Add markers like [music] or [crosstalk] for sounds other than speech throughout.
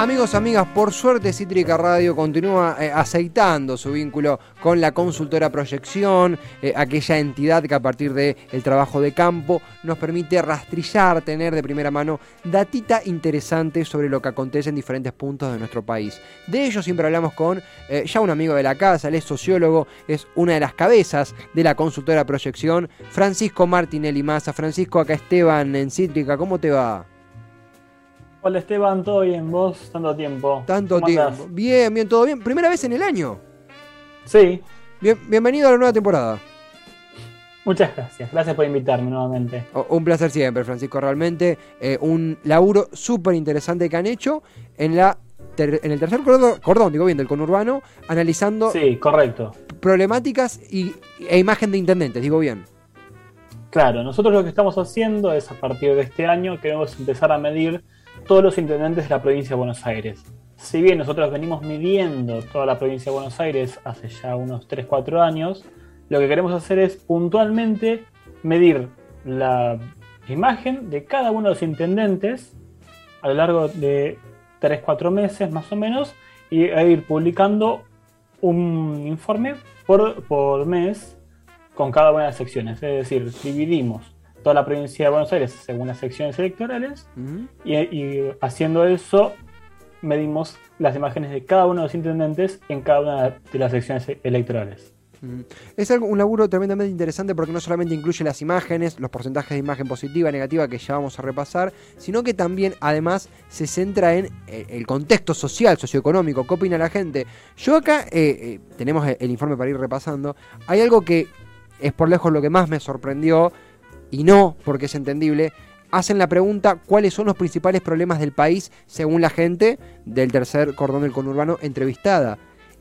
Amigos, amigas, por suerte Cítrica Radio continúa eh, aceitando su vínculo con la consultora Proyección, eh, aquella entidad que a partir del trabajo de campo nos permite rastrillar, tener de primera mano datita interesante sobre lo que acontece en diferentes puntos de nuestro país. De ello siempre hablamos con eh, ya un amigo de la casa, él es sociólogo, es una de las cabezas de la consultora Proyección, Francisco Martinelli Massa. Francisco, acá Esteban en Cítrica, ¿cómo te va? Hola Esteban, ¿todo bien? ¿Vos? Tanto tiempo. Tanto tiempo. Bien, bien, todo bien. ¿Primera vez en el año? Sí. bienvenido a la nueva temporada. Muchas gracias. Gracias por invitarme nuevamente. un placer siempre, Francisco. Realmente eh, un laburo súper interesante que han hecho en la en el tercer cordón, digo bien, del conurbano, analizando sí, correcto. problemáticas y, e imagen de intendentes, digo bien. Claro, nosotros lo que estamos haciendo es a partir de este año queremos empezar a medir todos los intendentes de la provincia de Buenos Aires. Si bien nosotros venimos midiendo toda la provincia de Buenos Aires hace ya unos 3-4 años, lo que queremos hacer es puntualmente medir la imagen de cada uno de los intendentes a lo largo de 3-4 meses más o menos y ir publicando un informe por, por mes con cada una de las secciones. Es decir, dividimos toda la provincia de Buenos Aires según las secciones electorales y, haciendo eso medimos las imágenes de cada uno de los intendentes en cada una de las secciones electorales. Es un laburo tremendamente interesante porque no solamente incluye las imágenes, los porcentajes de imagen positiva, negativa que ya vamos a repasar, sino que también además se centra en eh, el contexto social, socioeconómico, qué opina la gente. Yo acá, eh, eh, tenemos el informe para ir repasando, hay algo que es por lejos lo que más me sorprendió y no porque es entendible, hacen la pregunta cuáles son los principales problemas del país según la gente del tercer cordón del conurbano entrevistada.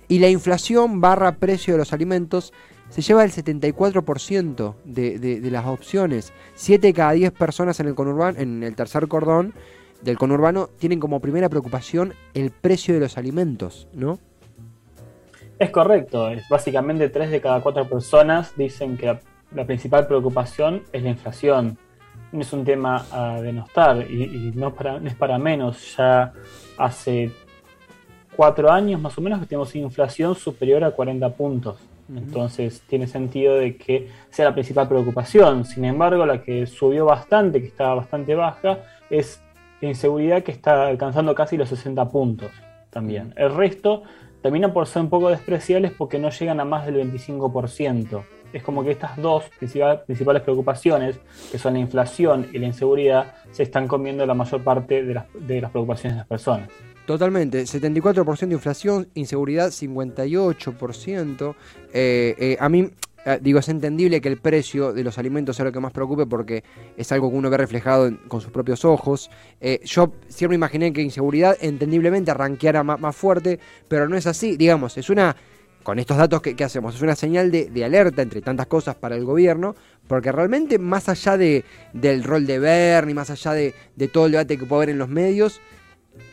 Y la inflación barra precio de los alimentos se lleva el 74% de, de, las opciones. 7 de cada 10 personas en el, conurbano, en el tercer cordón del conurbano tienen como primera preocupación el precio de los alimentos, ¿no? Es correcto, es básicamente 3 de cada 4 personas dicen que principal preocupación es la inflación. No es un tema a denostar y, no, es para menos. Ya hace cuatro años más o menos que tenemos inflación superior a 40 puntos. Entonces tiene sentido de que sea la principal preocupación. Sin embargo, la que subió bastante, que estaba bastante baja, es la inseguridad que está alcanzando casi los 60 puntos también. El resto termina por ser un poco despreciables porque no llegan a más del 25% es como que estas dos principales preocupaciones, que son la inflación y la inseguridad, se están comiendo la mayor parte de las, preocupaciones de las personas. Totalmente, 74% de inflación, inseguridad 58%. Eh, eh, a mí, eh, digo, es entendible que el precio de los alimentos sea lo que más preocupe porque es algo que uno ve reflejado con sus propios ojos. yo siempre imaginé que inseguridad entendiblemente arranqueara más fuerte, pero no es así. Digamos, es una con estos datos que, hacemos. Es una señal de, alerta entre tantas cosas para el gobierno, porque realmente más allá de, del rol de Bernie, más allá de, todo el debate que puede haber en los medios,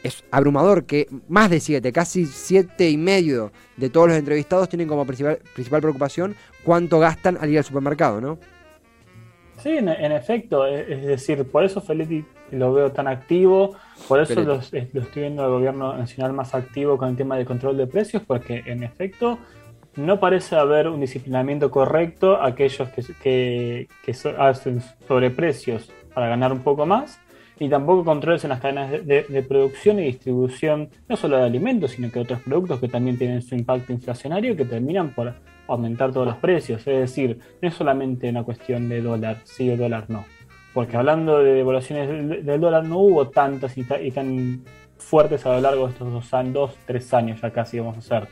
es abrumador que más de siete, casi siete y medio de todos los entrevistados tienen como principal, principal preocupación cuánto gastan al ir al supermercado, ¿no? Sí, en, efecto, es, decir, por eso Feletti lo veo tan activo, por eso lo, estoy viendo al gobierno nacional más activo con el tema del control de precios, porque en efecto no parece haber un disciplinamiento correcto a aquellos que, que, hacen sobreprecios para ganar un poco más, y tampoco controles en las cadenas de, producción y distribución, no solo de alimentos, sino que otros productos que también tienen su impacto inflacionario que terminan por aumentar todos los precios. Es decir, no es solamente una cuestión de dólar, sí o dólar no. Porque hablando de devaluaciones del dólar no hubo tantas y, tan fuertes a lo largo de estos dos, dos, tres años ya casi vamos a hacer.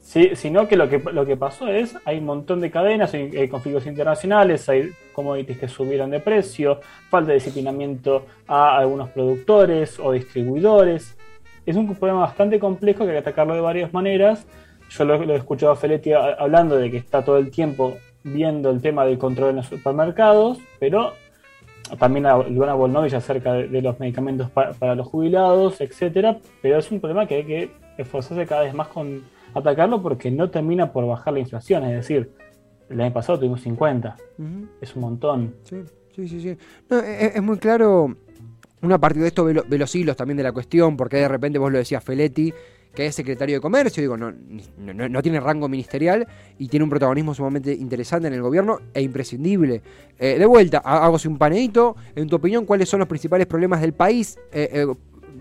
Sí, sino que lo, que lo que pasó es, hay un montón de cadenas, hay, conflictos internacionales, hay commodities que subieron de precio, falta de disciplinamiento a algunos productores o distribuidores. Es un problema bastante complejo que hay que atacarlo de varias maneras yo lo, he escuchado a Feletti hablando de que está todo el tiempo viendo el tema del control en los supermercados, pero también a Luana Volnovich acerca de, los medicamentos para los jubilados, etcétera, pero es un problema que hay que esforzarse cada vez más con atacarlo porque no termina por bajar la inflación, es decir, El año pasado tuvimos 50. Es un montón. Sí, sí, sí. sí. es, muy claro. Una parte de esto ve, los hilos también de la cuestión, porque de repente vos lo decías Feletti, que es secretario de Comercio, digo, no, no, tiene rango ministerial y tiene un protagonismo sumamente interesante en el gobierno e imprescindible. Eh, de vuelta, hago un panedito. En tu opinión, ¿cuáles son los principales problemas del país? Eh, eh,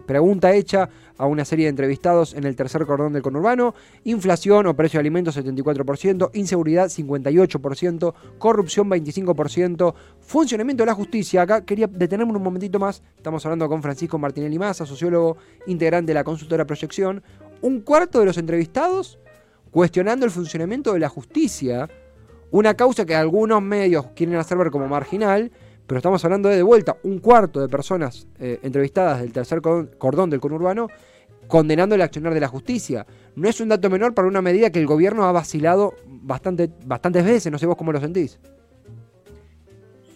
pregunta hecha a una serie de entrevistados en el tercer cordón del conurbano. Inflación o precio de alimentos 74%, inseguridad 58%, corrupción 25%, funcionamiento de la justicia. Acá quería detenerme un momentito más. Estamos hablando con Francisco Martinelli Massa, sociólogo integrante de la consultora Proyección. Un cuarto de los entrevistados cuestionando el funcionamiento de la justicia. Una causa que algunos medios quieren hacer ver como marginal, pero estamos hablando de, de vuelta un cuarto de personas eh, entrevistadas del tercer cordón del conurbano condenando el accionar de la justicia. No es un dato menor para una medida que el gobierno ha vacilado bastante, bastantes veces, no sé vos cómo lo sentís.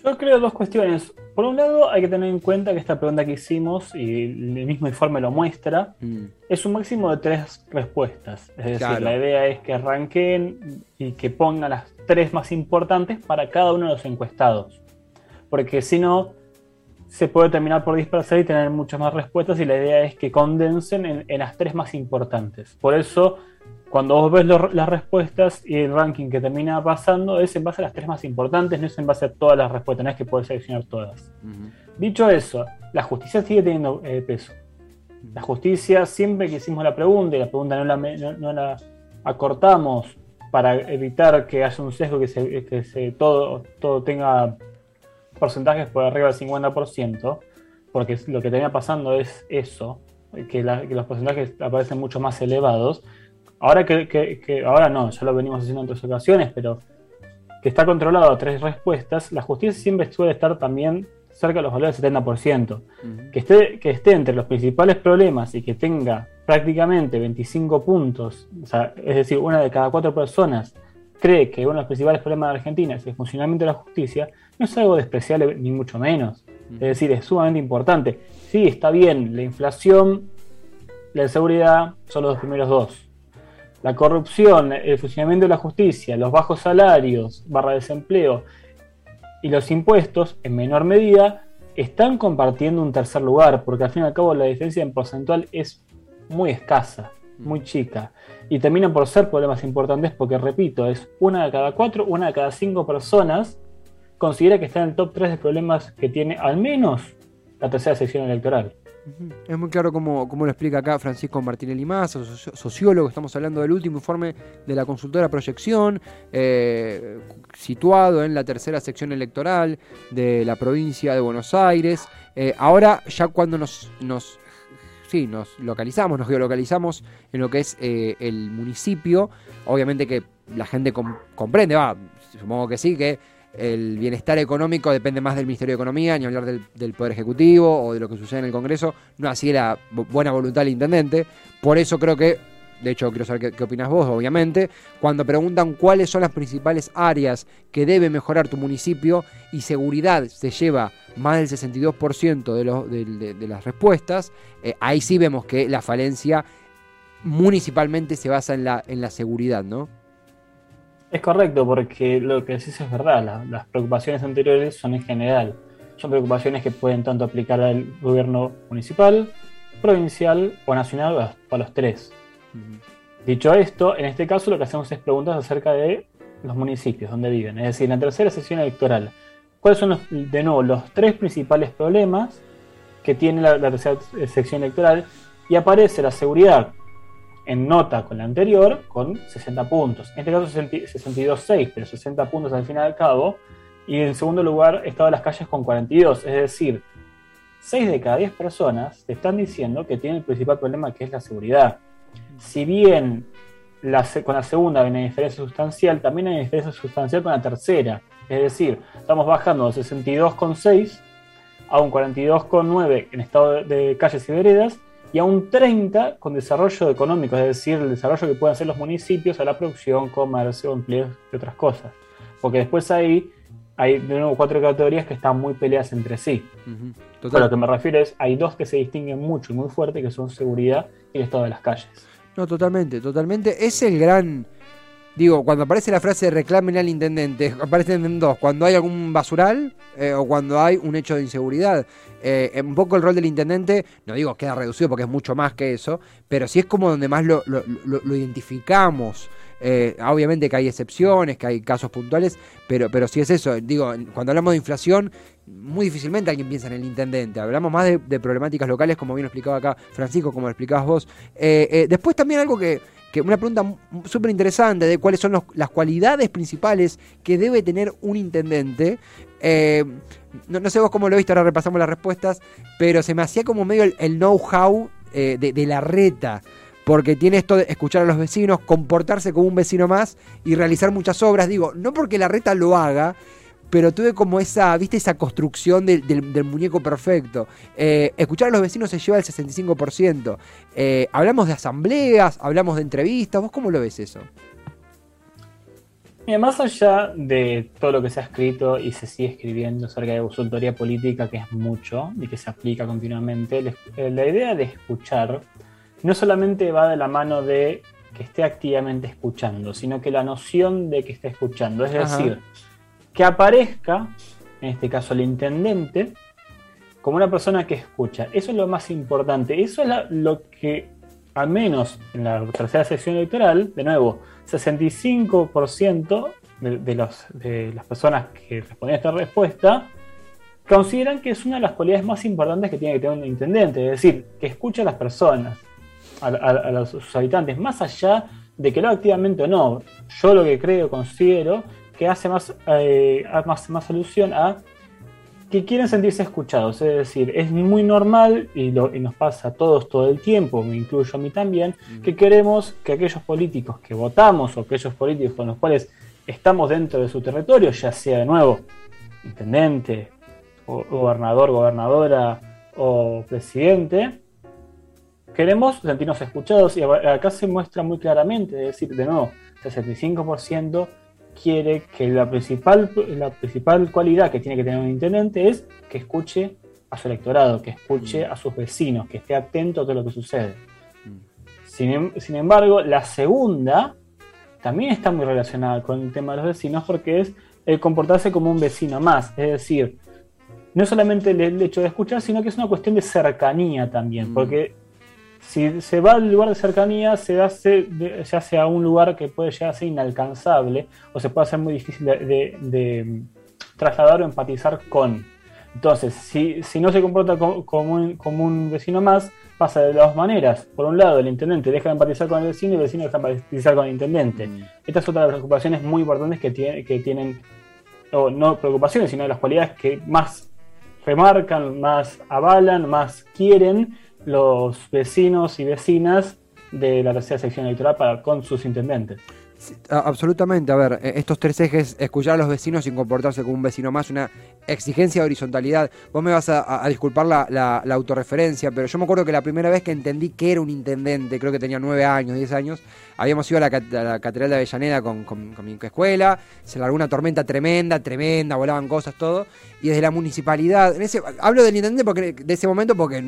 Yo creo dos cuestiones. Por un lado, hay que tener en cuenta que esta pregunta que hicimos, y el mismo informe lo muestra, mm. es un máximo de tres respuestas. Es decir, la idea es que arranquen y que pongan las tres más importantes para cada uno de los encuestados porque si no, se puede terminar por dispersar y tener muchas más respuestas y la idea es que condensen en, las tres más importantes. Por eso, cuando vos ves las respuestas y el ranking que termina pasando, es en base a las tres más importantes, no es en base a todas las respuestas, no es que puedes seleccionar todas. Dicho eso, la justicia sigue teniendo eh, peso. La justicia, siempre que hicimos la pregunta y la pregunta no la, no, la acortamos para evitar que haya un sesgo, que, se, que se, todo, todo tenga porcentajes por arriba del 50%, porque lo que tenía pasando es eso, que, los porcentajes aparecen mucho más elevados. Ahora que, ahora no, ya lo venimos haciendo en otras ocasiones, pero que está controlado a tres respuestas, la justicia siempre suele estar también cerca de los valores del 70%. que, esté, que esté entre los principales problemas y que tenga prácticamente 25 puntos, es decir, una de cada cuatro personas cree que uno de los principales problemas de Argentina es el funcionamiento de la justicia, no es algo despreciable ni mucho menos. Es decir, es sumamente importante. Sí, está bien, la inflación, la inseguridad son los dos primeros dos. La corrupción, el funcionamiento de la justicia, los bajos salarios, barra desempleo y los impuestos, en menor medida, están compartiendo un tercer lugar, porque al fin y al cabo la diferencia en porcentual es muy escasa, muy chica. Y terminan por ser problemas importantes porque, repito, es una de cada cuatro, una de cada cinco personas considera que está en el top 3 de problemas que tiene al menos la tercera sección electoral. Es muy claro cómo, lo explica acá Francisco Martinelli Massa, sociólogo. Estamos hablando del último informe de la consultora Proyección, eh, situado en la tercera sección electoral de la provincia de Buenos Aires. Eh, ahora, ya cuando nos, nos, sí, nos localizamos, nos geolocalizamos en lo que es eh, el municipio, obviamente que la gente comprende, va, supongo que sí, que el bienestar económico depende más del Ministerio de Economía, ni hablar del, Poder Ejecutivo o de lo que sucede en el Congreso, no así la buena voluntad del intendente. Por eso creo que, de hecho quiero saber qué, opinas vos, obviamente, cuando preguntan cuáles son las principales áreas que debe mejorar tu municipio y seguridad se lleva más del 62% de, de, las respuestas, eh, ahí sí vemos que la falencia municipalmente se basa en la, en la seguridad, ¿no? Es correcto, porque lo que decís es verdad, las preocupaciones anteriores son en general. Son preocupaciones que pueden tanto aplicar al gobierno municipal, provincial o nacional a los tres. Dicho esto, en este caso lo que hacemos es preguntas acerca de los municipios donde viven. Es decir, en la tercera sesión electoral, ¿cuáles son los, de nuevo los tres principales problemas que tiene la, la tercera sección electoral? Y aparece la seguridad en nota con la anterior con 60 puntos. En este caso 62-6, pero 60 puntos al fin y al cabo. Y en segundo lugar estaba las calles con 42. Es decir, 6 de cada 10 personas te están diciendo que tienen el principal problema que es la seguridad. Si bien con la segunda hay una diferencia sustancial, también hay diferencia sustancial con la tercera. Es decir, estamos bajando de 62,6 a un 42,9 en estado de calles y veredas y a un 30 con desarrollo económico, es decir, el desarrollo que pueden hacer los municipios a la producción, comercio, empleos y otras cosas. Porque después ahí hay de nuevo cuatro categorías que están muy peleadas entre sí. A lo que me refiero es, hay dos que se distinguen mucho y muy fuerte, que son seguridad y el estado de las calles. No, totalmente, totalmente. Es el gran Digo, cuando aparece la frase reclamen al intendente, [laughs] aparecen en dos, cuando hay algún basural eh, o cuando hay un hecho de inseguridad. Eh, un poco el rol del intendente, no digo queda reducido porque es mucho más que eso, pero sí es como donde más lo, identificamos. Eh, obviamente que hay excepciones, que hay casos puntuales, pero, pero sí es eso. Digo, cuando hablamos de inflación, muy difícilmente alguien piensa en el intendente. Hablamos más de, problemáticas locales, como bien lo explicaba acá Francisco, como lo explicabas vos. después también algo que, que una pregunta súper interesante de cuáles son las cualidades principales que debe tener un intendente. Eh, no, sé vos cómo lo viste, ahora repasamos las respuestas, pero se me hacía como medio el, know-how eh, de, la reta porque tiene esto de escuchar a los vecinos, comportarse como un vecino más y realizar muchas obras. Digo, no porque la reta lo haga, pero tuve como esa, viste, esa construcción del, muñeco perfecto. Eh, escuchar a los vecinos se lleva el 65%. Eh, hablamos de asambleas, hablamos de entrevistas. ¿Vos cómo lo ves eso? Mira, más allá de todo lo que se ha escrito y se sigue escribiendo acerca de consultoría política, que es mucho y que se aplica continuamente, eh, la idea de escuchar no solamente va de la mano de que esté activamente escuchando, sino que la noción de que esté escuchando. Es decir, que aparezca, en este caso el intendente, como una persona que escucha. Eso es lo más importante. Eso es lo que, al menos en la tercera sección electoral, de nuevo, 65% de, de, los, de las personas que respondían a esta respuesta consideran que es una de las cualidades más importantes que tiene que tener un intendente, es decir, que escucha a las personas, a, sus habitantes, más allá de que lo activamente o no. Yo lo que creo, considero, que hace más, eh, más, más alusión a que quieren sentirse escuchados. Es decir, es muy normal y, nos pasa a todos todo el tiempo, me incluyo a mí también, que queremos que aquellos políticos que votamos o aquellos políticos con los cuales estamos dentro de su territorio, ya sea de nuevo intendente, o, gobernador, gobernadora o presidente, queremos sentirnos escuchados y acá se muestra muy claramente, es decir, de nuevo, 65% quiere que la principal, la principal cualidad que tiene que tener un intendente es que escuche a su electorado, que escuche mm. a sus vecinos, que esté atento a todo lo que sucede. Mm. Em, sin, embargo, la segunda también está muy relacionada con el tema de los vecinos porque es el comportarse como un vecino más. Es decir, no solamente el, hecho de escuchar, sino que es una cuestión de cercanía también. Mm. Porque si se va al lugar de cercanía, se hace, se hace a un lugar que puede llegar a ser inalcanzable o se puede hacer muy difícil de, trasladar o empatizar con. Entonces, si, no se comporta como, un, vecino más, pasa de dos maneras. Por un lado, el intendente deja de empatizar con el vecino y el vecino deja de empatizar con el intendente. Mm. Esta es otra de las preocupaciones muy importantes que, tiene, que tienen, o no preocupaciones, sino de las cualidades que más remarcan, más avalan, más quieren los vecinos y vecinas de la tercera sección electoral para, con sus intendentes. Absolutamente, a ver, e, estos tres ejes, escuchar a los vecinos sin comportarse como un vecino más, una exigencia de horizontalidad. Vos me vas a, disculpar la, la, autorreferencia, pero yo me acuerdo que la primera vez que entendí que era un intendente, creo que tenía nueve años, diez años, habíamos ido a la, Catedral de Avellaneda con, mi escuela, se largó una tormenta tremenda, tremenda, volaban cosas, todo, y desde la municipalidad, en ese, hablo del intendente porque, de ese momento porque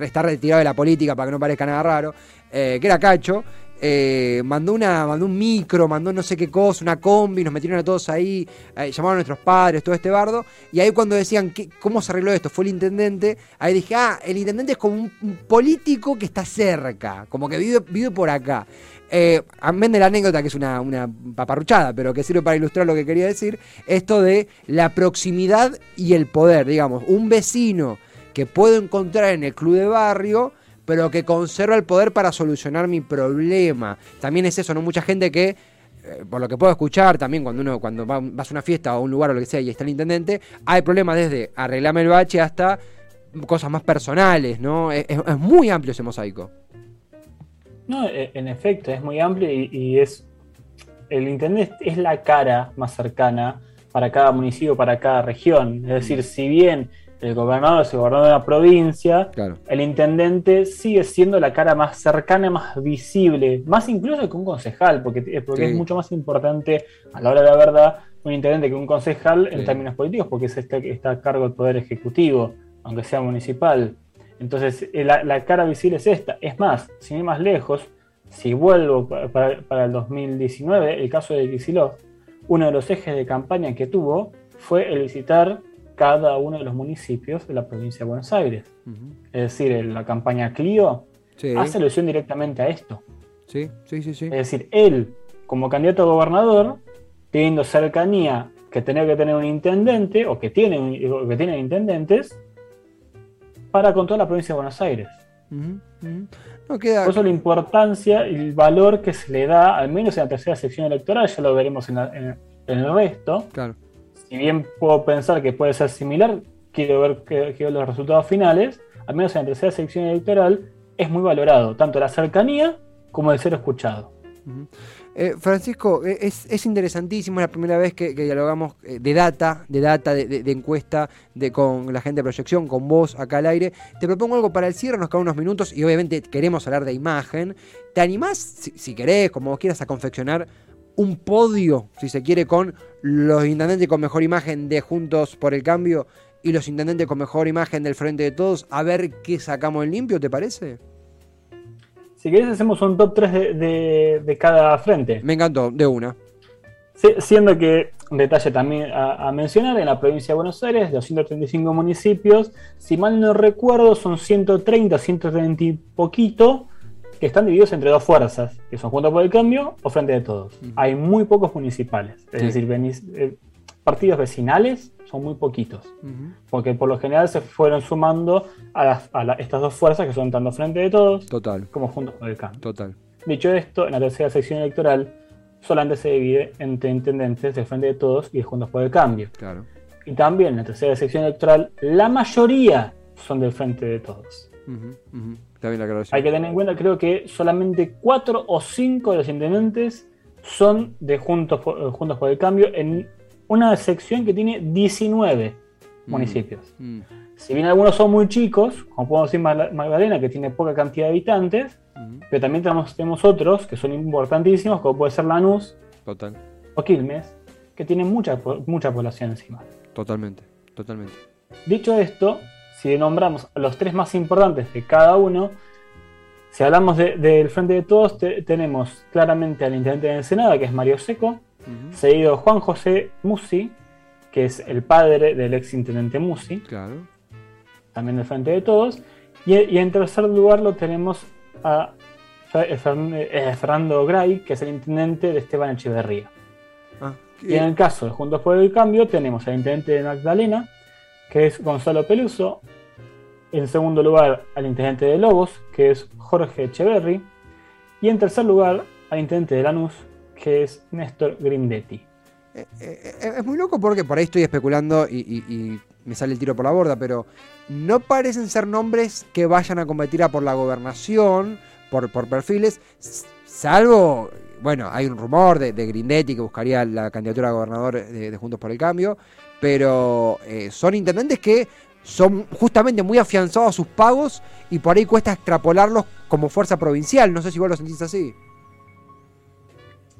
está, retirado de la política para que no parezca nada raro, eh, que era Cacho, eh, mandó una mandó un micro, mandó no sé qué cosa, una combi, nos metieron a todos ahí, eh, llamaron a nuestros padres, todo este bardo, y ahí cuando decían cómo se arregló esto, fue el intendente, ahí dije, ah, el intendente es como un, político que está cerca, como que vive, vive por acá. Eh, amén de la anécdota, que es una, una, paparruchada, pero que sirve para ilustrar lo que quería decir, esto de la proximidad y el poder, digamos, un vecino que puedo encontrar en el club de barrio, pero que conserva el poder para solucionar mi problema. También es eso, ¿no? Mucha gente que, eh, por lo que puedo escuchar, también cuando uno cuando va, vas a una fiesta o a un lugar o lo que sea y está el intendente, hay problemas desde arreglarme el bache hasta cosas más personales, ¿no? es muy amplio ese mosaico. No, e, en efecto, es muy amplio y, es. El intendente es la cara más cercana para cada municipio, para cada región. Es decir, si bien el gobernador es el gobernador de una provincia, el intendente sigue siendo la cara más cercana, más visible, más incluso que un concejal, porque, porque es mucho más importante a la hora de la verdad un intendente que un concejal en términos políticos, porque es este, está a cargo del poder ejecutivo, aunque sea municipal. Entonces, eh, la, cara visible es esta. Es más, sin ir más lejos, Si vuelvo para, el 2019, el caso de Kicillof, uno de los ejes de campaña que tuvo fue el visitar cada uno de los municipios de la provincia de Buenos Aires. Es decir, la campaña Clio hace alusión directamente a esto. Sí, sí, sí, sí. Es decir, él, como candidato a gobernador, teniendo cercanía que tenía que tener un intendente, o que tienen, que tienen intendentes, para con toda la provincia de Buenos Aires. Por eso la importancia y el valor que se le da, al menos en la tercera sección electoral, ya lo veremos en, el resto. Claro. Si bien puedo pensar que puede ser similar, quiero ver, quiero los resultados finales, al menos en la tercera sección electoral, es muy valorado, tanto la cercanía como el ser escuchado. Eh, Francisco, eh, es, interesantísimo, es la primera vez que, dialogamos eh, de data, de data, de, encuesta de, con la gente de proyección, con vos acá al aire. Te propongo algo para el cierre, nos quedan unos minutos y obviamente queremos hablar de imagen. ¿Te animás, si, querés, como vos quieras, a confeccionar un podio, si se quiere, con los intendentes con mejor imagen de Juntos por el Cambio y los intendentes con mejor imagen del Frente de Todos, a ver qué sacamos en limpio, ¿te parece? Si querés, hacemos un top 3 de, cada frente. Me encantó, de una. siendo que, detalle también a, mencionar, en la provincia de Buenos Aires, de 235 municipios, si mal no recuerdo, son 130, 130 y poquito, que están divididos entre dos fuerzas, que son Juntos por el Cambio o Frente de Todos. Hay muy pocos municipales, es decir, eh, partidos vecinales son muy poquitos, porque por lo general se fueron sumando a, estas dos fuerzas que son tanto Frente de Todos Total. como Juntos por el Cambio. Total. Dicho esto, en la tercera sección electoral solamente se divide entre intendentes de Frente de Todos y de Juntos por el Cambio. Claro. Y también en la tercera sección electoral la mayoría son del Frente de Todos. Hay que tener en cuenta, creo que solamente cuatro o cinco de los intendentes son de Juntos Juntos por el Cambio en una sección que tiene 19 mm. municipios. Mm. Si bien algunos son muy chicos, como podemos decir Magdalena, que tiene poca cantidad de habitantes, mm. pero también tenemos, otros que son importantísimos, como puede ser Lanús Total. o Quilmes, que tienen mucha, mucha población encima. Totalmente, totalmente. Dicho esto, si nombramos los tres más importantes de cada uno, si hablamos del Frente de Todos, tenemos claramente al intendente de Ensenada, que es Mario Seco, seguido Juan José Musi, que es el padre del ex intendente Musi, claro. también del Frente de Todos, y, en tercer lugar lo tenemos a eh, Fernando Gray, que es el intendente de Esteban Echeverría. Ah, y en el caso de Juntos por el Cambio tenemos al intendente de Magdalena, que es Gonzalo Peluso, en segundo lugar al intendente de Lobos, que es Jorge Echeverry, y en tercer lugar al intendente de Lanús, que es Néstor Grindetti. Eh, eh, eh, es muy loco porque por ahí estoy especulando y, me sale el tiro por la borda, pero no parecen ser nombres que vayan a competir a por la gobernación, por, por perfiles, salvo, bueno, hay un rumor de, Grindetti que buscaría la candidatura a gobernador de, Juntos por el Cambio, pero son intendentes que son justamente muy afianzados a sus pagos y por ahí cuesta extrapolarlos como fuerza provincial. No sé si vos lo sentís así.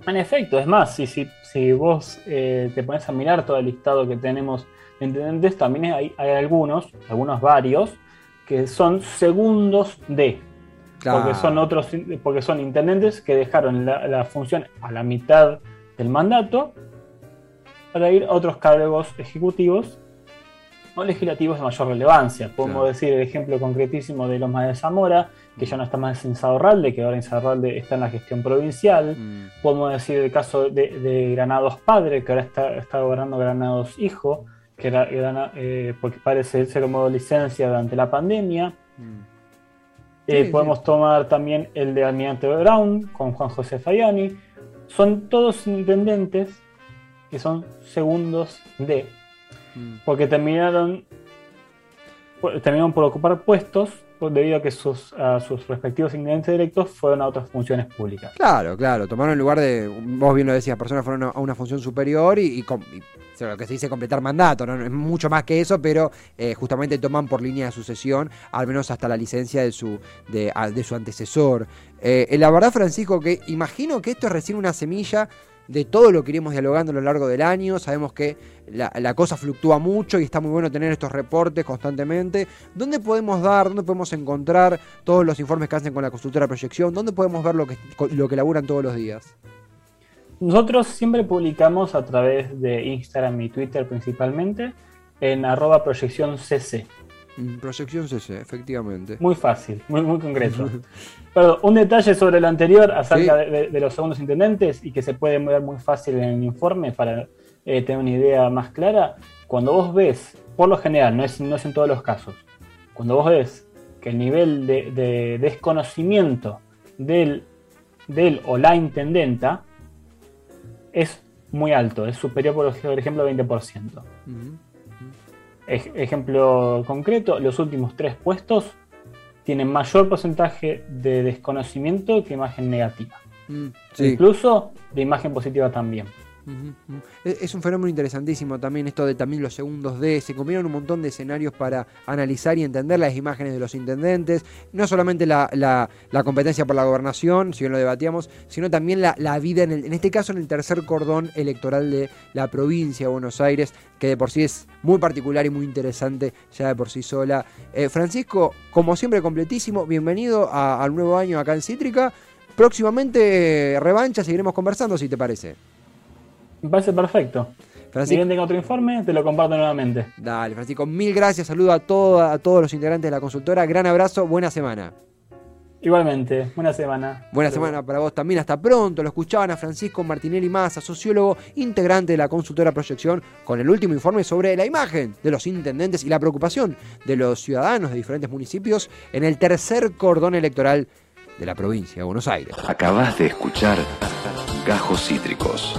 En efecto, es más, si, si, si vos eh, te pones a mirar todo el listado que tenemos de intendentes, también hay, algunos, algunos varios, que son segundos de. Porque son otros, porque son intendentes que dejaron la, función a la mitad del mandato para ir a otros cargos ejecutivos o legislativos de mayor relevancia. Podemos decir el ejemplo concretísimo de Loma de Zamora, que ya no está más en Saurralde, que ahora en Saurralde está en la gestión provincial. Mm. Podemos decir el caso de, Granados Padre, que ahora está, está gobernando Granados Hijo, que era, eh, porque parece ser como licencia durante la pandemia. Mm. Eh, podemos tomar también el de Almirante Brown con Juan José Fayani. Son todos intendentes que son segundos de Mm. porque terminaron, terminaron por ocupar puestos debido a que sus, sus respectivos intendentes directos fueron a otras funciones públicas. Claro, claro, tomaron el lugar de, vos bien lo decías, personas fueron a una función superior y, lo que se dice completar mandato, ¿no? es mucho más que eso, pero eh, justamente toman por línea de sucesión, al menos hasta la licencia de su, de, su antecesor. Eh, la verdad, Francisco, que imagino que esto es recién una semilla de todo lo que iremos dialogando a lo largo del año. Sabemos que la, cosa fluctúa mucho y está muy bueno tener estos reportes constantemente. ¿Dónde podemos dar, dónde podemos encontrar todos los informes que hacen con la consultora Proyección? ¿Dónde podemos ver lo que, lo que laburan todos los días? Nosotros siempre publicamos a través de Instagram y Twitter principalmente en arroba proyección cc. Mm, proyección CC, efectivamente. Muy fácil, muy, muy concreto. [laughs] Pero un detalle sobre lo anterior acerca de, los segundos intendentes y que se puede ver muy fácil en el informe para eh, tener una idea más clara. Cuando vos ves, por lo general, no es, no es en todos los casos, cuando vos ves que el nivel de, desconocimiento del, del o la intendenta es muy alto, es superior, por ejemplo, al 20%. ejemplo concreto, los últimos tres puestos tienen mayor porcentaje de desconocimiento que imagen negativa. Mm, Incluso de imagen positiva también. Es un fenómeno interesantísimo también esto de también los segundos D. Se combinan un montón de escenarios para analizar y entender las imágenes de los intendentes. No solamente la, competencia por la gobernación, si bien lo debatíamos, sino también la, vida, en, en este caso en el tercer cordón electoral de la provincia de Buenos Aires, que de por sí es muy particular y muy interesante ya de por sí sola. Eh, Francisco, como siempre, completísimo. Bienvenido al nuevo año acá en Cítrica. Próximamente revancha, seguiremos conversando si te parece. Me parece perfecto. Si bien tengo otro informe, te lo comparto nuevamente. Dale, Francisco, mil gracias. Saludo a, a todos los integrantes de la consultora. Gran abrazo, buena semana. Igualmente, buena semana. Buena semana para vos también. Hasta pronto. Lo escuchaban a Francisco Martinelli Massa, sociólogo integrante de la consultora Proyección, con el último informe sobre la imagen de los intendentes y la preocupación de los ciudadanos de diferentes municipios en el tercer cordón electoral de la provincia de Buenos Aires. Acabas de escuchar Gajos Cítricos.